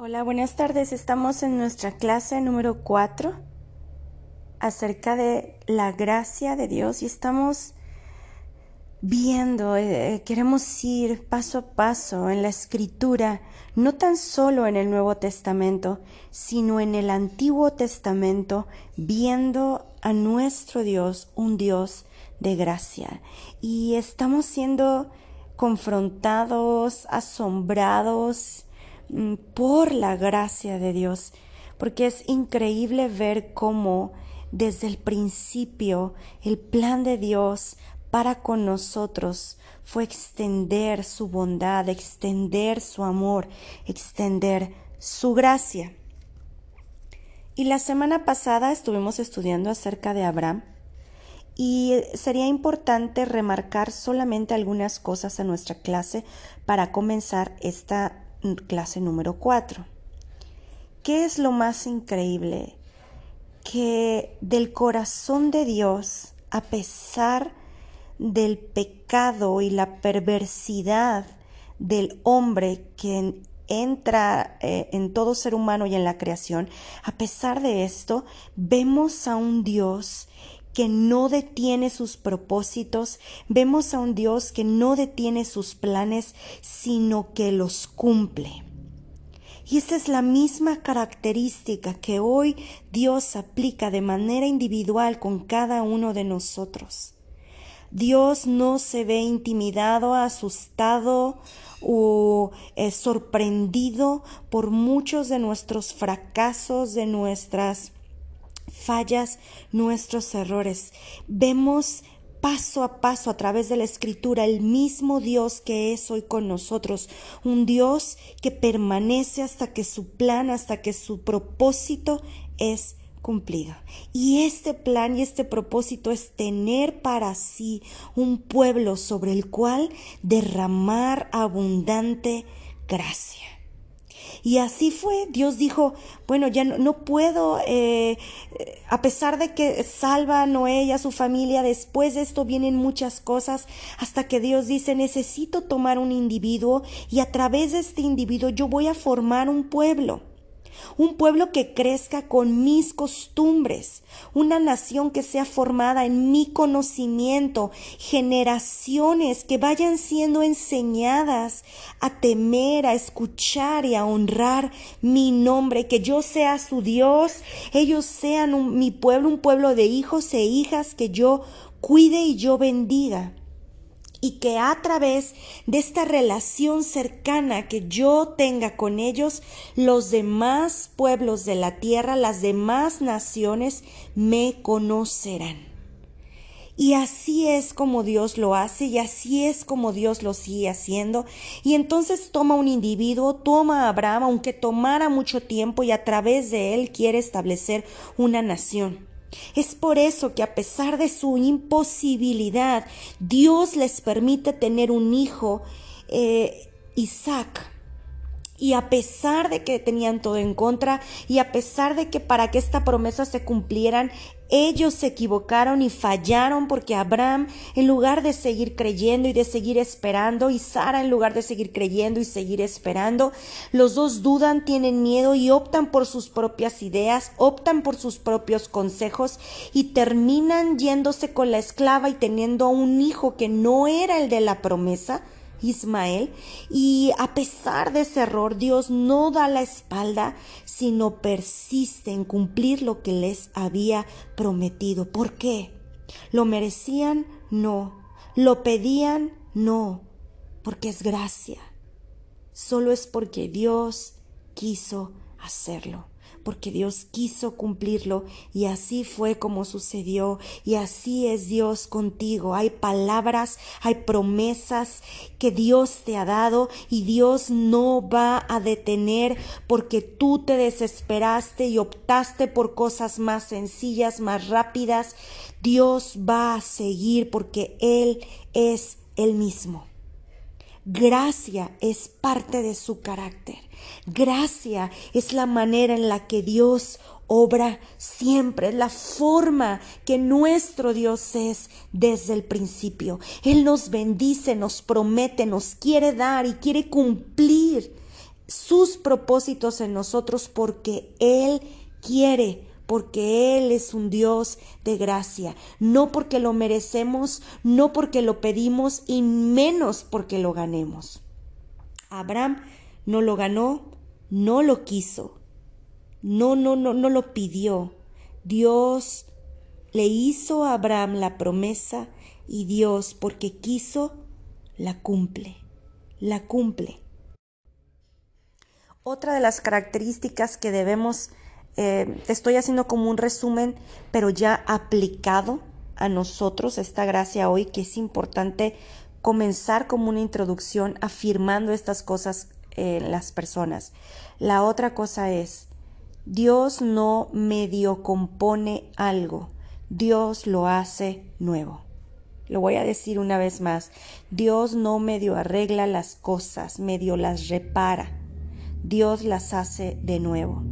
Hola, buenas tardes. Estamos en nuestra clase número 4 acerca de la gracia de Dios y estamos viendo, eh, queremos ir paso a paso en la escritura, no tan solo en el Nuevo Testamento, sino en el Antiguo Testamento, viendo a nuestro Dios, un Dios de gracia. Y estamos siendo confrontados, asombrados, por la gracia de Dios, porque es increíble ver cómo desde el principio el plan de Dios para con nosotros fue extender su bondad, extender su amor, extender su gracia. Y la semana pasada estuvimos estudiando acerca de Abraham y sería importante remarcar solamente algunas cosas en nuestra clase para comenzar esta clase número 4. ¿Qué es lo más increíble? Que del corazón de Dios, a pesar del pecado y la perversidad del hombre que entra eh, en todo ser humano y en la creación, a pesar de esto, vemos a un Dios que no detiene sus propósitos, vemos a un Dios que no detiene sus planes, sino que los cumple. Y esa es la misma característica que hoy Dios aplica de manera individual con cada uno de nosotros. Dios no se ve intimidado, asustado o eh, sorprendido por muchos de nuestros fracasos, de nuestras fallas, nuestros errores. Vemos paso a paso a través de la escritura el mismo Dios que es hoy con nosotros, un Dios que permanece hasta que su plan, hasta que su propósito es cumplido. Y este plan y este propósito es tener para sí un pueblo sobre el cual derramar abundante gracia. Y así fue. Dios dijo, bueno, ya no, puedo, eh, a pesar de que salva a Noé y a su familia, después de esto vienen muchas cosas, hasta que Dios dice, necesito tomar un individuo y a través de este individuo yo voy a formar un pueblo un pueblo que crezca con mis costumbres, una nación que sea formada en mi conocimiento, generaciones que vayan siendo enseñadas a temer, a escuchar y a honrar mi nombre, que yo sea su Dios, ellos sean mi pueblo, un pueblo de hijos e hijas que yo cuide y yo bendiga y que a través de esta relación cercana que yo tenga con ellos, los demás pueblos de la tierra, las demás naciones me conocerán. Y así es como Dios lo hace y así es como Dios lo sigue haciendo. Y entonces toma un individuo, toma a Abraham, aunque tomara mucho tiempo y a través de él quiere establecer una nación. Es por eso que a pesar de su imposibilidad, Dios les permite tener un hijo, eh, Isaac. Y a pesar de que tenían todo en contra, y a pesar de que para que esta promesa se cumplieran, ellos se equivocaron y fallaron porque Abraham, en lugar de seguir creyendo y de seguir esperando, y Sara, en lugar de seguir creyendo y seguir esperando, los dos dudan, tienen miedo y optan por sus propias ideas, optan por sus propios consejos y terminan yéndose con la esclava y teniendo un hijo que no era el de la promesa, Ismael, y a pesar de ese error, Dios no da la espalda, sino persiste en cumplir lo que les había prometido. ¿Por qué? ¿Lo merecían? No. ¿Lo pedían? No. Porque es gracia. Solo es porque Dios quiso hacerlo porque Dios quiso cumplirlo y así fue como sucedió y así es Dios contigo. Hay palabras, hay promesas que Dios te ha dado y Dios no va a detener porque tú te desesperaste y optaste por cosas más sencillas, más rápidas. Dios va a seguir porque Él es el mismo. Gracia es parte de su carácter. Gracia es la manera en la que Dios obra siempre, la forma que nuestro Dios es desde el principio. Él nos bendice, nos promete, nos quiere dar y quiere cumplir sus propósitos en nosotros porque Él quiere, porque Él es un Dios de gracia, no porque lo merecemos, no porque lo pedimos y menos porque lo ganemos. Abraham no lo ganó, no lo quiso, no, no, no, no lo pidió. Dios le hizo a Abraham la promesa y Dios, porque quiso, la cumple, la cumple. Otra de las características que debemos eh, estoy haciendo como un resumen, pero ya aplicado a nosotros esta gracia hoy, que es importante comenzar como una introducción afirmando estas cosas en las personas. La otra cosa es, Dios no medio compone algo, Dios lo hace nuevo. Lo voy a decir una vez más, Dios no medio arregla las cosas, medio las repara, Dios las hace de nuevo.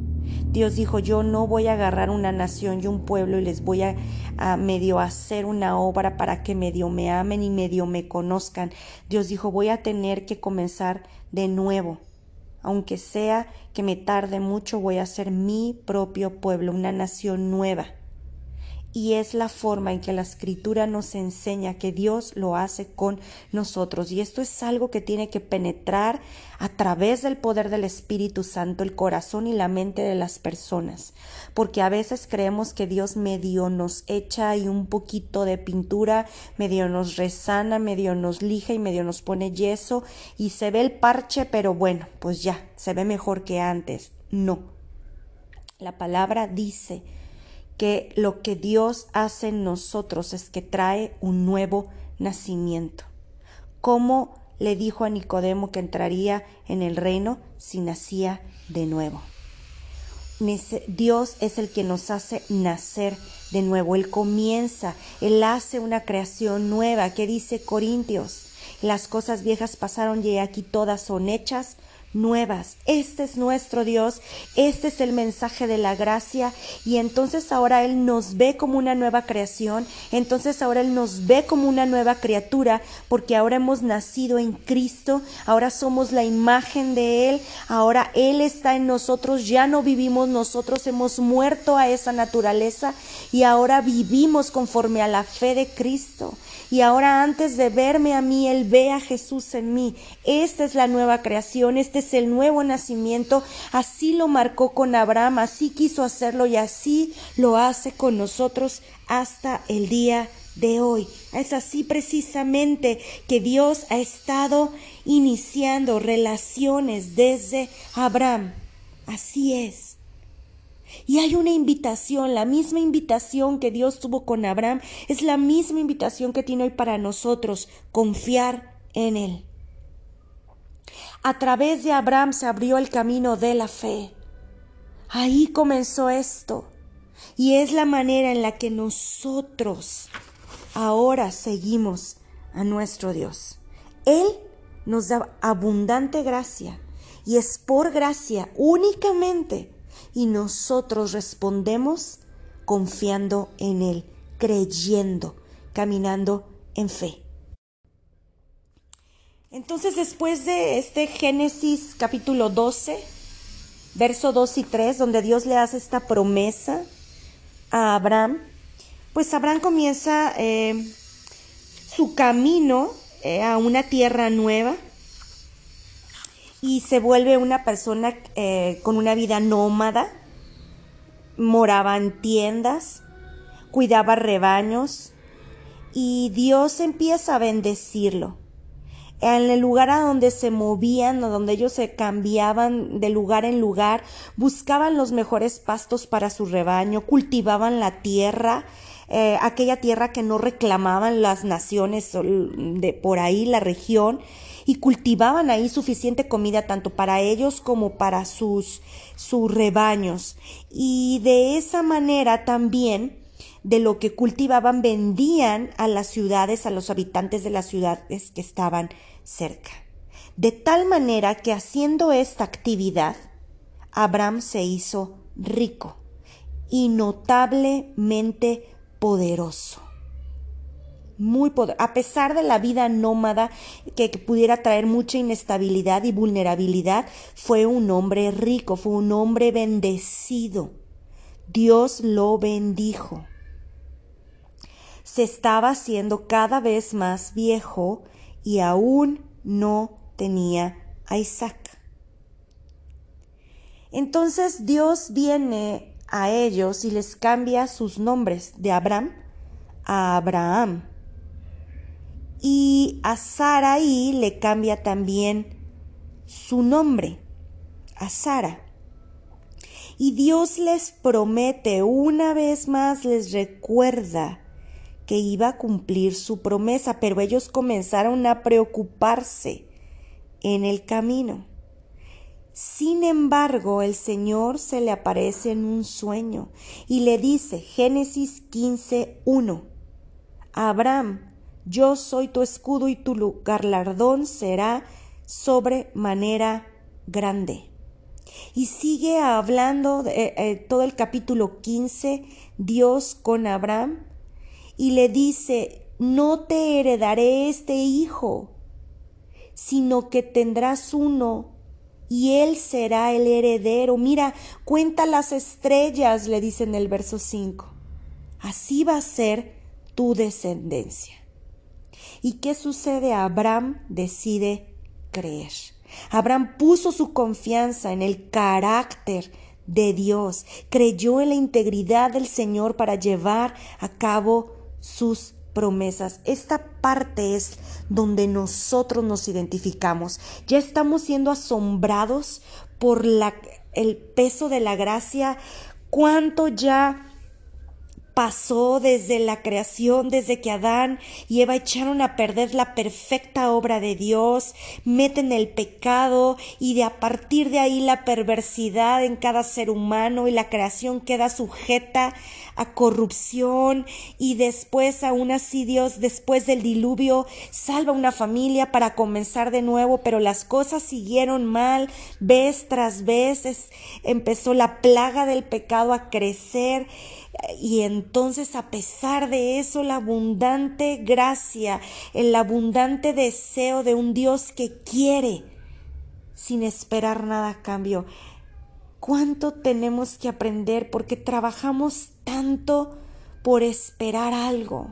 Dios dijo, yo no voy a agarrar una nación y un pueblo y les voy a, medio hacer una obra para que medio me amen y medio me conozcan. Dios dijo, voy a tener que comenzar de nuevo. Aunque sea que me tarde mucho, voy a hacer mi propio pueblo, una nación nueva y es la forma en que la escritura nos enseña que Dios lo hace con nosotros. Y esto es algo que tiene que penetrar a través del poder del Espíritu Santo el corazón y la mente de las personas. Porque a veces creemos que Dios medio nos echa ahí un poquito de pintura, medio nos resana, medio nos lija y medio nos pone yeso y se ve el parche, pero bueno, pues ya, se ve mejor que antes. No. La palabra dice que lo que Dios hace en nosotros es que trae un nuevo nacimiento. ¿Cómo le dijo a Nicodemo que entraría en el reino si nacía de nuevo? Dios es el que nos hace nacer de nuevo. Él comienza, Él hace una creación nueva. ¿Qué dice Corintios? Las cosas viejas pasaron y aquí todas son hechas nuevas. Este es nuestro Dios, este es el mensaje de la gracia y entonces ahora Él nos ve como una nueva creación, entonces ahora Él nos ve como una nueva criatura porque ahora hemos nacido en Cristo, ahora somos la imagen de Él, ahora Él está en nosotros, ya no vivimos nosotros, hemos muerto a esa naturaleza y ahora vivimos conforme a la fe de Cristo y ahora antes de verme a mí, Él ve a Jesús en mí. Esta es la nueva creación, este el nuevo nacimiento. Así lo marcó con Abraham, así quiso hacerlo y así lo hace con nosotros hasta el día de hoy. Es así precisamente que Dios ha estado iniciando relaciones desde Abraham. Así es. Y hay una invitación, la misma invitación que Dios tuvo con Abraham, es la misma invitación que tiene hoy para nosotros, confiar en Él. A través de Abraham se abrió el camino de la fe. Ahí comenzó esto. Y es la manera en la que nosotros ahora seguimos a nuestro Dios. Él nos da abundante gracia y es por gracia únicamente y nosotros respondemos confiando en Él, creyendo, caminando en fe. Entonces después de este Génesis capítulo 12, verso 2 y 3, donde Dios le hace esta promesa a Abraham, pues Abraham comienza eh, su camino eh, a una tierra nueva, y se vuelve una persona eh, con una vida nómada, moraba en tiendas, cuidaba rebaños y Dios empieza a bendecirlo. En el lugar a donde se movían, o donde ellos se cambiaban de lugar en lugar, buscaban los mejores pastos para su rebaño, cultivaban la tierra, eh, aquella tierra que no reclamaban las naciones de por ahí, la región, y cultivaban ahí suficiente comida tanto para ellos como para sus, sus rebaños. Y de esa manera también de lo que cultivaban vendían a las ciudades, a los habitantes de las ciudades que estaban cerca. De tal manera que haciendo esta actividad, Abraham se hizo rico y notablemente poderoso. muy poderoso. A pesar de la vida nómada que, que, pudiera traer mucha inestabilidad y vulnerabilidad, fue un hombre rico, fue un hombre bendecido. Dios lo bendijo. Se estaba haciendo cada vez más viejo y aún no tenía a Isaac. Entonces Dios viene a ellos y les cambia sus nombres de Abraham a Abraham. Y a Saraí le cambia también su nombre, a Sara. Y Dios les promete, una vez más les recuerda que iba a cumplir su promesa, pero ellos comenzaron a preocuparse en el camino. Sin embargo, el Señor se le aparece en un sueño y le dice, Génesis 15.1, Abraham, yo soy tu escudo y tu galardón será sobremanera grande. Y sigue hablando eh, eh, todo el capítulo 15, Dios con Abraham, y le dice, no te heredaré este hijo, sino que tendrás uno y él será el heredero. Mira, cuenta las estrellas, le dice en el verso 5. Así va a ser tu descendencia. ¿Y qué sucede? Abraham decide creer. Abraham puso su confianza en el carácter de Dios, creyó en la integridad del Señor para llevar a cabo sus promesas. Esta parte es donde nosotros nos identificamos. Ya estamos siendo asombrados por la, el peso de la gracia, cuánto ya pasó desde la creación, desde que Adán y Eva echaron a perder la perfecta obra de Dios, meten el pecado y de a partir de ahí la perversidad en cada ser humano y la creación queda sujeta a corrupción y después aún así Dios después del diluvio salva una familia para comenzar de nuevo, pero las cosas siguieron mal vez tras vez, empezó la plaga del pecado a crecer y entonces a pesar de eso, la abundante gracia, el abundante deseo de un Dios que quiere sin esperar nada a cambio. ¿Cuánto tenemos que aprender porque trabajamos tanto por esperar algo?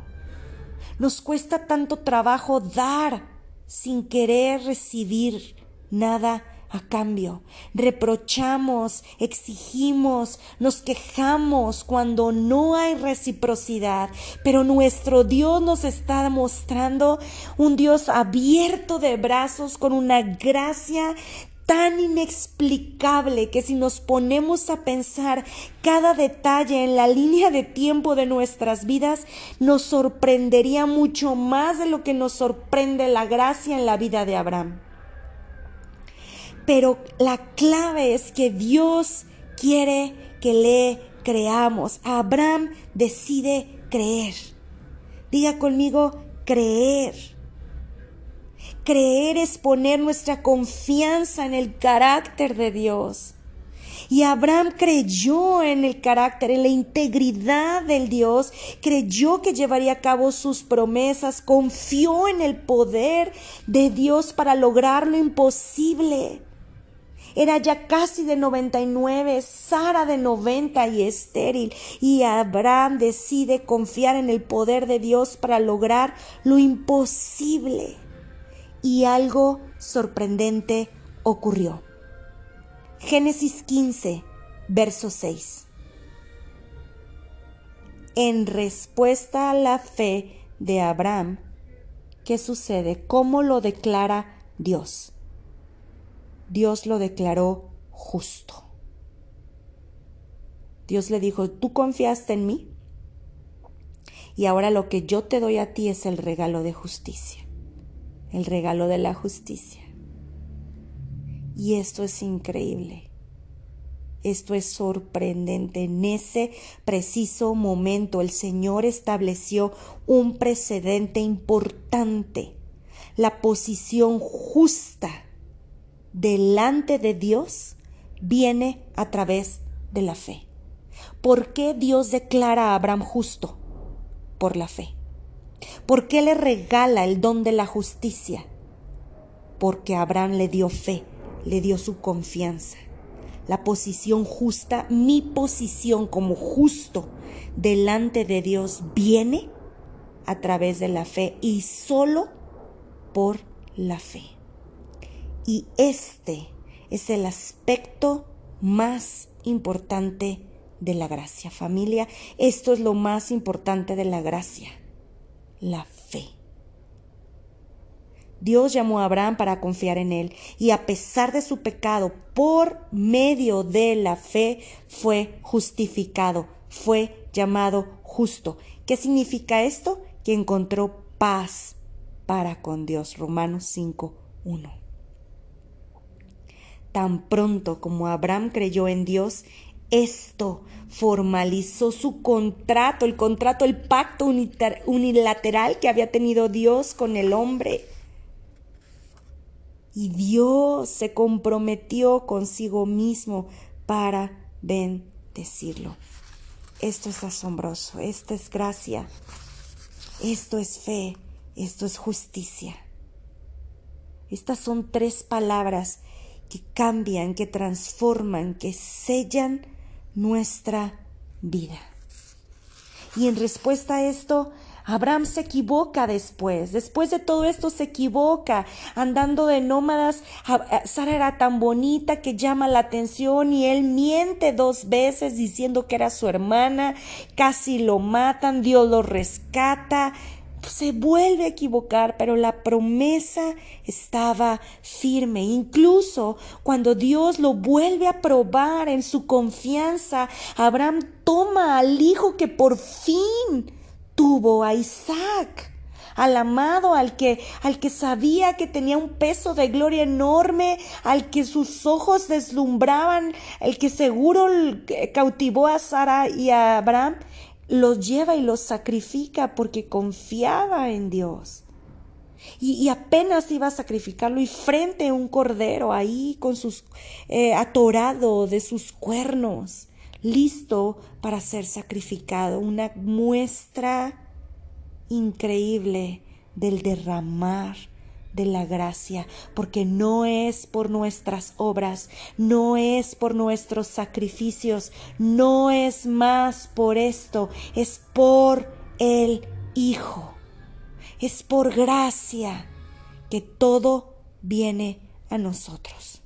Nos cuesta tanto trabajo dar sin querer recibir nada a cambio. Reprochamos, exigimos, nos quejamos cuando no hay reciprocidad, pero nuestro Dios nos está mostrando un Dios abierto de brazos con una gracia tan inexplicable que si nos ponemos a pensar cada detalle en la línea de tiempo de nuestras vidas, nos sorprendería mucho más de lo que nos sorprende la gracia en la vida de Abraham. Pero la clave es que Dios quiere que le creamos. Abraham decide creer. Diga conmigo, creer. Creer es poner nuestra confianza en el carácter de Dios. Y Abraham creyó en el carácter, en la integridad del Dios, creyó que llevaría a cabo sus promesas, confió en el poder de Dios para lograr lo imposible. Era ya casi de 99, Sara de 90 y estéril. Y Abraham decide confiar en el poder de Dios para lograr lo imposible. Y algo sorprendente ocurrió. Génesis 15, verso 6. En respuesta a la fe de Abraham, ¿qué sucede? ¿Cómo lo declara Dios? Dios lo declaró justo. Dios le dijo, tú confiaste en mí y ahora lo que yo te doy a ti es el regalo de justicia, el regalo de la justicia. Y esto es increíble. Esto es sorprendente. En ese preciso momento el Señor estableció un precedente importante, la posición justa delante de Dios viene a través de la fe. ¿Por qué Dios declara a Abraham justo? Por la fe. ¿Por qué le regala el don de la justicia? Porque Abraham le dio fe, le dio su confianza. La posición justa, mi posición como justo delante de Dios viene a través de la fe y solo por la fe. Y este es el aspecto más importante de la gracia. Familia, esto es lo más importante de la gracia, la fe. Dios llamó a Abraham para confiar en él y a pesar de su pecado, por medio de la fe, fue justificado, fue llamado justo. ¿Qué significa esto? Que encontró paz para con Dios. Romanos 5, 1. Tan pronto como Abraham creyó en Dios, esto formalizó su contrato, el contrato, el pacto unilateral que había tenido Dios con el hombre. Y Dios se comprometió consigo mismo para bendecirlo. Esto es asombroso, esto es gracia, esto es fe, esto es justicia. Estas son tres palabras que cambian, que transforman, que sellan nuestra vida. Y en respuesta a esto, Abraham se equivoca después. Después de todo esto se equivoca. Andando de nómadas, Sara era tan bonita que llama la atención y él miente dos veces diciendo que era su hermana. Casi lo matan, Dios lo rescata se vuelve a equivocar, pero la promesa estaba firme. Incluso cuando Dios lo vuelve a probar en su confianza, Abraham toma al hijo que por fin tuvo a Isaac al amado, al que, al que sabía que tenía un peso de gloria enorme, al que sus ojos deslumbraban, el que seguro cautivó a Sara y a Abraham, los lleva y los sacrifica porque confiaba en Dios. Y, apenas iba a sacrificarlo y frente a un cordero ahí con sus eh, atorado de sus cuernos, listo para ser sacrificado, una muestra increíble del derramar de la gracia, porque no es por nuestras obras, no es por nuestros sacrificios, no es más por esto, es por el Hijo, es por gracia que todo viene a nosotros.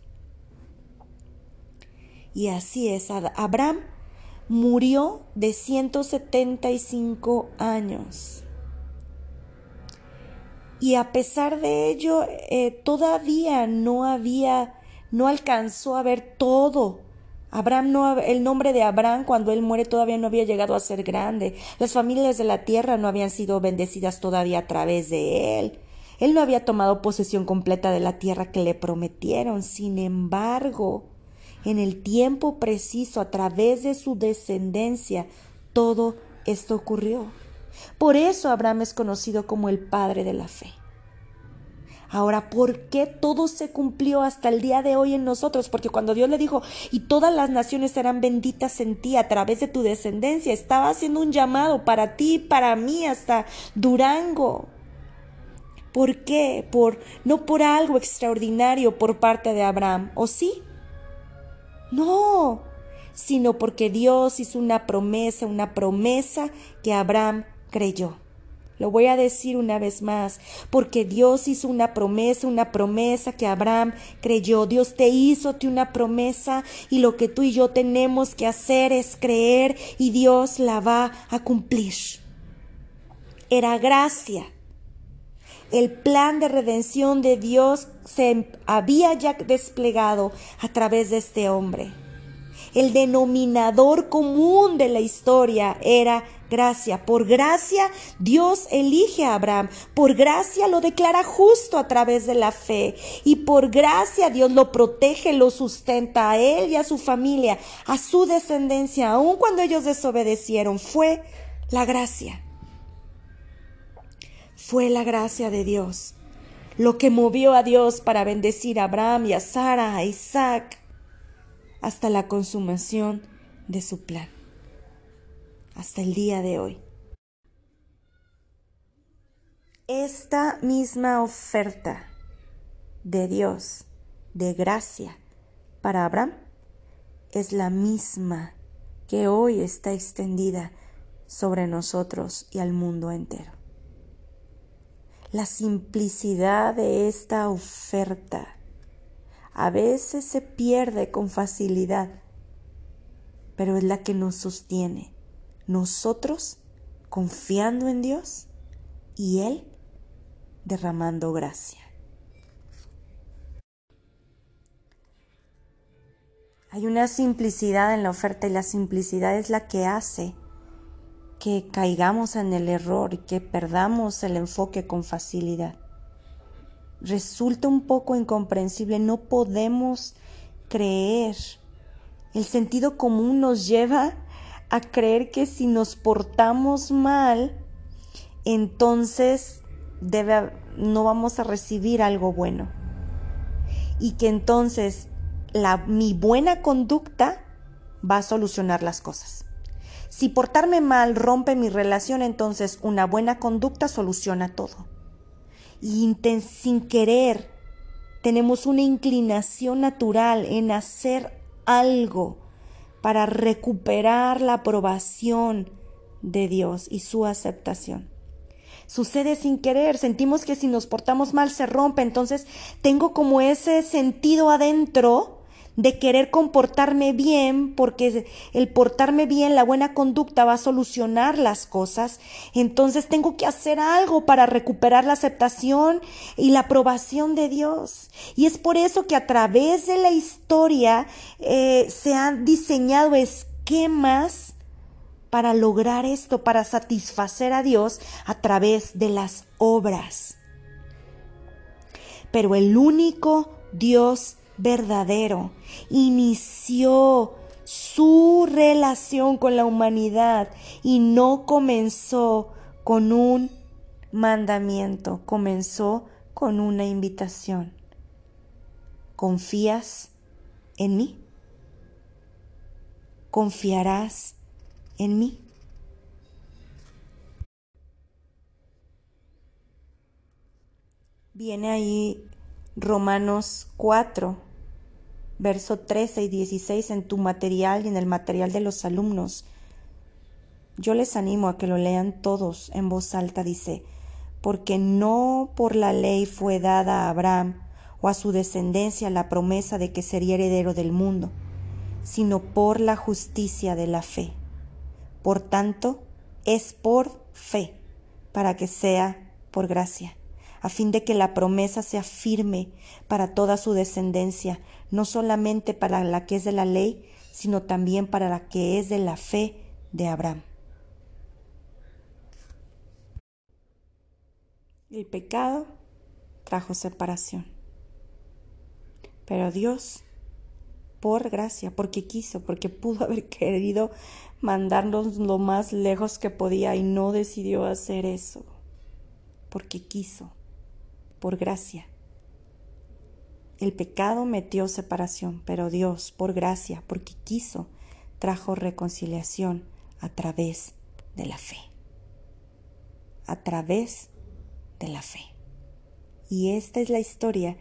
Y así es, Abraham murió de 175 años y a pesar de ello eh, todavía no había, no alcanzó a ver todo. Abraham no, el nombre de Abraham cuando él muere todavía no había llegado a ser grande. Las familias de la tierra no habían sido bendecidas todavía a través de él. Él no había tomado posesión completa de la tierra que le prometieron. Sin embargo, en el tiempo preciso, a través de su descendencia, todo esto ocurrió. Por eso Abraham es conocido como el padre de la fe. Ahora, ¿por qué todo se cumplió hasta el día de hoy en nosotros? Porque cuando Dios le dijo, y todas las naciones serán benditas en ti a través de tu descendencia, estaba haciendo un llamado para ti, para mí, hasta Durango. ¿Por qué? Por, no por algo extraordinario por parte de Abraham, ¿o sí? No, sino porque Dios hizo una promesa, una promesa que Abraham creyó. Lo voy a decir una vez más, porque Dios hizo una promesa, una promesa que Abraham creyó. Dios te hizo una promesa y lo que tú y yo tenemos que hacer es creer y Dios la va a cumplir. Era gracia. El plan de redención de Dios se había ya desplegado a través de este hombre. El denominador común de la historia era gracia. Por gracia Dios elige a Abraham. Por gracia lo declara justo a través de la fe. Y por gracia Dios lo protege, lo sustenta a él y a su familia, a su descendencia, aun cuando ellos desobedecieron. Fue la gracia. Fue la gracia de Dios lo que movió a Dios para bendecir a Abraham y a Sara, a Isaac, hasta la consumación de su plan hasta el día de hoy. esta misma oferta de Dios, de gracia, para Abraham, es la misma que hoy está extendida sobre nosotros y al mundo entero. La simplicidad de esta oferta a veces se pierde con facilidad, pero es la que nos sostiene. Nosotros confiando en Dios y Él derramando gracia. Hay una simplicidad en la oferta y la simplicidad es la que hace que caigamos en el error y que perdamos el enfoque con facilidad. Resulta un poco incomprensible, no podemos creer. El sentido común nos lleva a creer que si nos portamos mal, entonces debe, no vamos a recibir algo bueno. Y que entonces la, mi buena conducta va a solucionar las cosas. Si portarme mal rompe mi relación, entonces una buena conducta soluciona todo. Y sin querer tenemos una inclinación natural en hacer algo para recuperar la aprobación de Dios y su aceptación. Sucede sin querer, sentimos que si nos portamos mal se rompe, entonces tengo como ese sentido adentro de querer comportarme bien, porque el portarme bien, la buena conducta va a solucionar las cosas, entonces tengo que hacer algo para recuperar la aceptación y la aprobación de Dios. Y es por eso que a través de la historia eh, se han diseñado esquemas para lograr esto, para satisfacer a Dios a través de las obras. Pero el único Dios verdadero. Inició su relación con la humanidad y no comenzó con un mandamiento, comenzó con una invitación. ¿Confías en mí? ¿Confiarás en mí? Viene ahí Romanos 4, verso 13 y 16 en tu material y en el material de los alumnos. Yo les animo a que lo lean todos en voz alta, dice, porque no por la ley fue dada a Abraham o a su descendencia la promesa de que sería heredero del mundo, sino por la justicia de la fe. Por tanto, es por fe, para que sea por gracia a fin de que la promesa sea firme para toda su descendencia, no solamente para la que es de la ley, sino también para la que es de la fe de Abraham. El pecado trajo separación. Pero Dios, por gracia, porque quiso, porque pudo haber querido mandarnos lo más lejos que podía y no decidió hacer eso, porque quiso por gracia. El pecado metió separación, pero Dios, por gracia, porque quiso, trajo reconciliación a través de la fe. A través de la fe. Y esta es la historia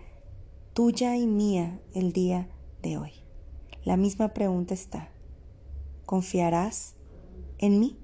tuya y mía el día de hoy. La misma pregunta está, ¿confiarás en mí?